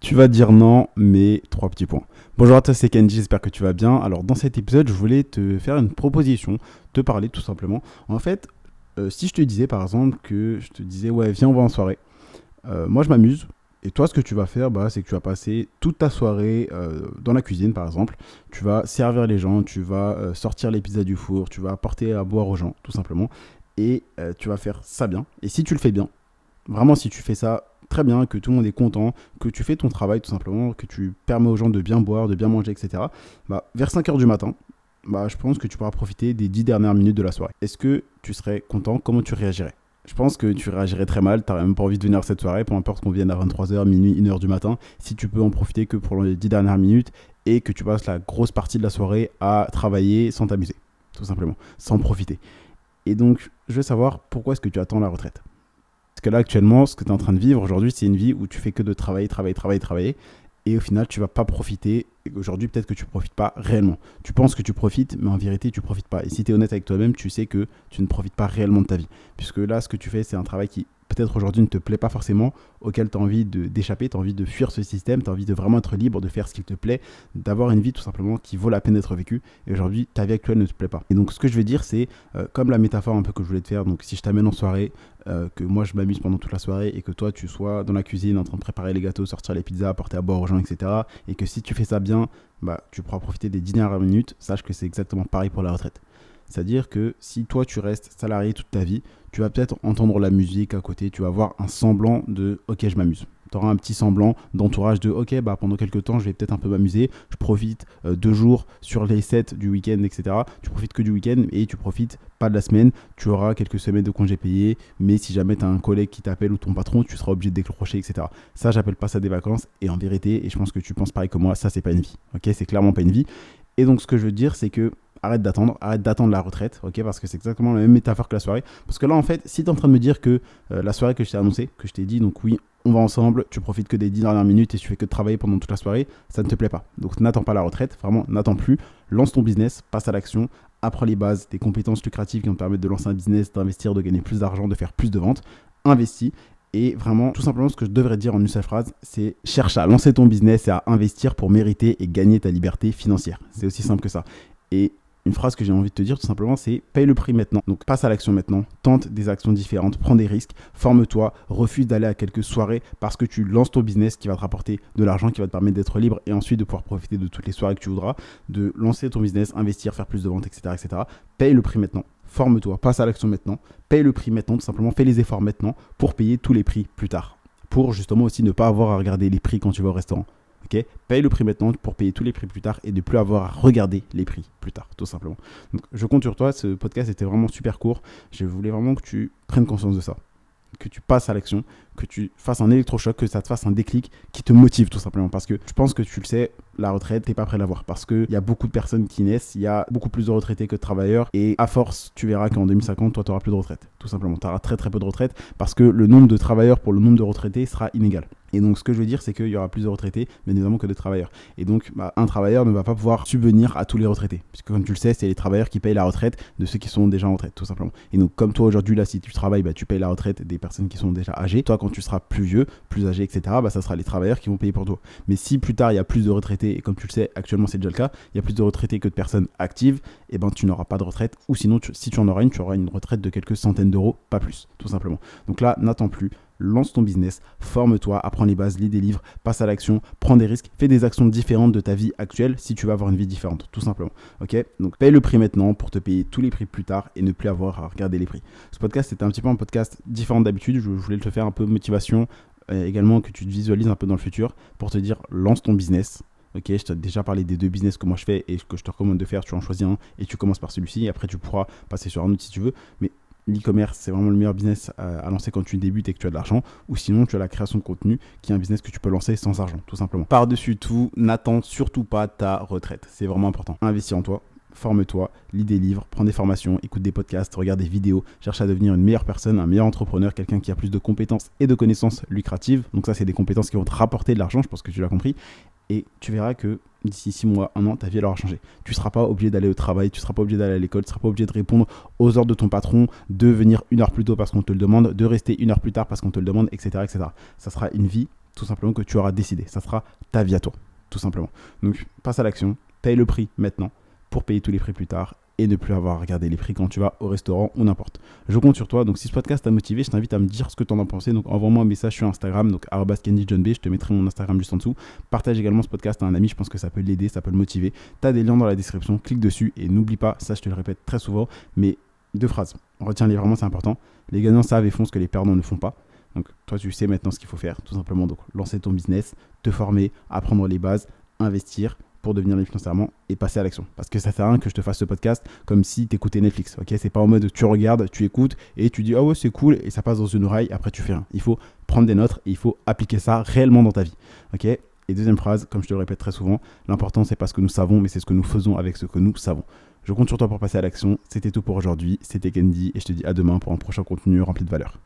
Tu vas dire non, mais trois petits points. Bonjour à toi, c'est Kenji, j'espère que tu vas bien. Alors dans cet épisode, je voulais te faire une proposition, te parler tout simplement. En fait, euh, si je te disais par exemple que je te disais ouais viens on va en soirée, euh, moi je m'amuse. Et toi, ce que tu vas faire, bah, c'est que tu vas passer toute ta soirée euh, dans la cuisine, par exemple. Tu vas servir les gens, tu vas sortir les pizzas du four, tu vas apporter à boire aux gens, tout simplement. Et tu vas faire ça bien. Et si tu le fais bien, vraiment, si tu fais ça très bien, que tout le monde est content, que tu fais ton travail tout simplement, que tu permets aux gens de bien boire, de bien manger, etc. Bah, vers 5h du matin, bah, je pense que tu pourras profiter des 10 dernières minutes de la soirée. Est-ce que tu serais content? Comment tu réagirais? Je pense que tu réagirais très mal, tu n'aurais même pas envie de venir cette soirée, peu importe qu'on vienne à 23h, minuit, 1h du matin, si tu peux en profiter que pour les 10 dernières minutes et que tu passes la grosse partie de la soirée à travailler sans t'amuser, tout simplement, sans profiter. Et donc, je veux savoir pourquoi est-ce que tu attends la retraite? Parce que là, actuellement, ce que tu es en train de vivre aujourd'hui, c'est une vie où tu fais que de travailler, travailler, travailler, travailler. Et au final, tu vas pas profiter. Aujourd'hui, peut-être que tu profites pas réellement. Tu penses que tu profites, mais en vérité, tu profites pas. Et si tu es honnête avec toi-même, tu sais que tu ne profites pas réellement de ta vie. Puisque là, ce que tu fais, c'est un travail qui peut-être aujourd'hui ne te plaît pas forcément, auquel tu as envie d'échapper, tu as envie de fuir ce système, tu as envie de vraiment être libre, de faire ce qu'il te plaît, d'avoir une vie tout simplement qui vaut la peine d'être vécue. Et aujourd'hui, ta vie actuelle ne te plaît pas. Et donc, ce que je veux dire, c'est euh, comme la métaphore un peu que je voulais te faire. Donc, si je t'amène en soirée, euh, que moi je m'amuse pendant toute la soirée et que toi tu sois dans la cuisine en train de préparer les gâteaux, sortir les pizzas, apporter à boire aux gens, etc. Et que si tu fais ça bien, bah, tu pourras profiter des dernières minutes. Sache que c'est exactement pareil pour la retraite. C'est-à-dire que si toi tu restes salarié toute ta vie, tu vas peut-être entendre la musique à côté, tu vas avoir un semblant de ok je m'amuse. Tu auras un petit semblant d'entourage de ok bah pendant quelques temps je vais peut-être un peu m'amuser, je profite euh, deux jours sur les sept du week-end etc. Tu profites que du week-end et tu profites pas de la semaine, tu auras quelques semaines de congés payés, mais si jamais tu as un collègue qui t'appelle ou ton patron, tu seras obligé de décrocher etc. Ça j'appelle pas ça des vacances et en vérité, et je pense que tu penses pareil que moi, ça c'est pas une vie. Ok, c'est clairement pas une vie. Et donc ce que je veux dire c'est que arrête d'attendre, arrête d'attendre la retraite, ok Parce que c'est exactement la même métaphore que la soirée. Parce que là, en fait, si tu es en train de me dire que euh, la soirée que je t'ai annoncée, que je t'ai dit, donc oui, on va ensemble, tu profites que des 10 dernières minutes et tu fais que travailler pendant toute la soirée, ça ne te plaît pas. Donc n'attends pas la retraite, vraiment, n'attends plus. Lance ton business, passe à l'action, apprends les bases, des compétences lucratives qui vont te permettre de lancer un business, d'investir, de gagner plus d'argent, de faire plus de ventes. Investis. Et vraiment, tout simplement, ce que je devrais dire en une seule phrase, c'est cherche à lancer ton business et à investir pour mériter et gagner ta liberté financière. C'est aussi simple que ça. Et une phrase que j'ai envie de te dire tout simplement, c'est paye le prix maintenant. Donc passe à l'action maintenant, tente des actions différentes, prends des risques, forme-toi, refuse d'aller à quelques soirées parce que tu lances ton business qui va te rapporter de l'argent, qui va te permettre d'être libre et ensuite de pouvoir profiter de toutes les soirées que tu voudras, de lancer ton business, investir, faire plus de ventes, etc. etc. Paye le prix maintenant. Forme-toi, passe à l'action maintenant, paye le prix maintenant, tout simplement fais les efforts maintenant pour payer tous les prix plus tard. Pour justement aussi ne pas avoir à regarder les prix quand tu vas au restaurant. Paye le prix maintenant pour payer tous les prix plus tard et ne plus avoir à regarder les prix plus tard, tout simplement. Donc, je compte sur toi. Ce podcast était vraiment super court. Je voulais vraiment que tu prennes conscience de ça, que tu passes à l'action, que tu fasses un électrochoc, que ça te fasse un déclic qui te motive tout simplement. Parce que je pense que tu le sais, la retraite, t'es pas prêt à l'avoir. Parce qu'il y a beaucoup de personnes qui naissent, il y a beaucoup plus de retraités que de travailleurs. Et à force, tu verras qu'en 2050, toi, tu n'auras plus de retraite. Tout simplement. Tu auras très très peu de retraite parce que le nombre de travailleurs pour le nombre de retraités sera inégal. Et donc, ce que je veux dire, c'est qu'il y aura plus de retraités, mais évidemment que de travailleurs. Et donc, bah, un travailleur ne va pas pouvoir subvenir à tous les retraités. Puisque, comme tu le sais, c'est les travailleurs qui payent la retraite de ceux qui sont déjà en retraite, tout simplement. Et donc, comme toi aujourd'hui, là, si tu travailles, bah, tu payes la retraite des personnes qui sont déjà âgées. Toi, quand tu seras plus vieux, plus âgé, etc., bah, ça sera les travailleurs qui vont payer pour toi. Mais si plus tard, il y a plus de retraités, et comme tu le sais, actuellement, c'est déjà le cas, il y a plus de retraités que de personnes actives, et eh ben, tu n'auras pas de retraite. Ou sinon, si tu en auras une, tu auras une retraite de quelques centaines d'euros, pas plus, tout simplement. Donc là, n'attends plus lance ton business, forme-toi, apprends les bases, lis des livres, passe à l'action, prends des risques, fais des actions différentes de ta vie actuelle si tu veux avoir une vie différente, tout simplement. Ok? Donc paye le prix maintenant pour te payer tous les prix plus tard et ne plus avoir à regarder les prix. Ce podcast c'était un petit peu un podcast différent d'habitude. Je voulais te faire un peu motivation, euh, également que tu te visualises un peu dans le futur pour te dire lance ton business. Ok, je t'ai déjà parlé des deux business que moi je fais et que je te recommande de faire. Tu en choisis un et tu commences par celui-ci. Après, tu pourras passer sur un autre si tu veux. Mais l'e-commerce, c'est vraiment le meilleur business à, lancer quand tu débutes et que tu as de l'argent. Ou sinon, tu as la création de contenu, qui est un business que tu peux lancer sans argent, tout simplement. Par-dessus tout, n'attends surtout pas ta retraite. C'est vraiment important. Investis en toi. Forme-toi, lis des livres, prends des formations, écoute des podcasts, regarde des vidéos, cherche à devenir une meilleure personne, un meilleur entrepreneur, quelqu'un qui a plus de compétences et de connaissances lucratives. Donc ça, c'est des compétences qui vont te rapporter de l'argent, je pense que tu l'as compris. Et tu verras que d'ici 6 mois, 1 an, ta vie elle aura changé. Tu ne seras pas obligé d'aller au travail, tu ne seras pas obligé d'aller à l'école, tu ne seras pas obligé de répondre aux ordres de ton patron, de venir une heure plus tôt parce qu'on te le demande, de rester une heure plus tard parce qu'on te le demande, etc. etc. Ça sera une vie tout simplement que tu auras décidé. Ça sera ta vie à toi, tout simplement. Donc passe à l'action, paye le prix maintenant pour payer tous les prix plus tard et ne plus avoir à regarder les prix quand tu vas au restaurant ou n'importe. Je compte sur toi. Donc, si ce podcast t'a motivé, je t'invite à me dire ce que tu en as pensé. Donc, envoie-moi un message sur Instagram, donc @kendyjohnb. Je te mettrai mon Instagram juste en dessous. Partage également ce podcast à un ami. Je pense que ça peut l'aider, ça peut le motiver. Tu as des liens dans la description. Clique dessus et n'oublie pas, ça, je te le répète très souvent, mais deux phrases. Retiens-les vraiment, c'est important. Les gagnants savent et font ce que les perdants ne font pas. Donc, toi, tu sais maintenant ce qu'il faut faire, tout simplement. Donc, lancer ton business, te former, apprendre les bases, investir pour devenir libre financièrement et passer à l'action. Parce que ça sert à rien que je te fasse ce podcast comme si tu écoutais Netflix. Ok, c'est pas en mode tu regardes, tu écoutes et tu dis ah ouais c'est cool et ça passe dans une oreille. Après tu fais rien. Il faut prendre des notes et il faut appliquer ça réellement dans ta vie. Ok? Et deuxième phrase, comme je te le répète très souvent, l'important c'est pas ce que nous savons, mais c'est ce que nous faisons avec ce que nous savons. Je compte sur toi pour passer à l'action. C'était tout pour aujourd'hui. C'était Candy et je te dis à demain pour un prochain contenu rempli de valeur.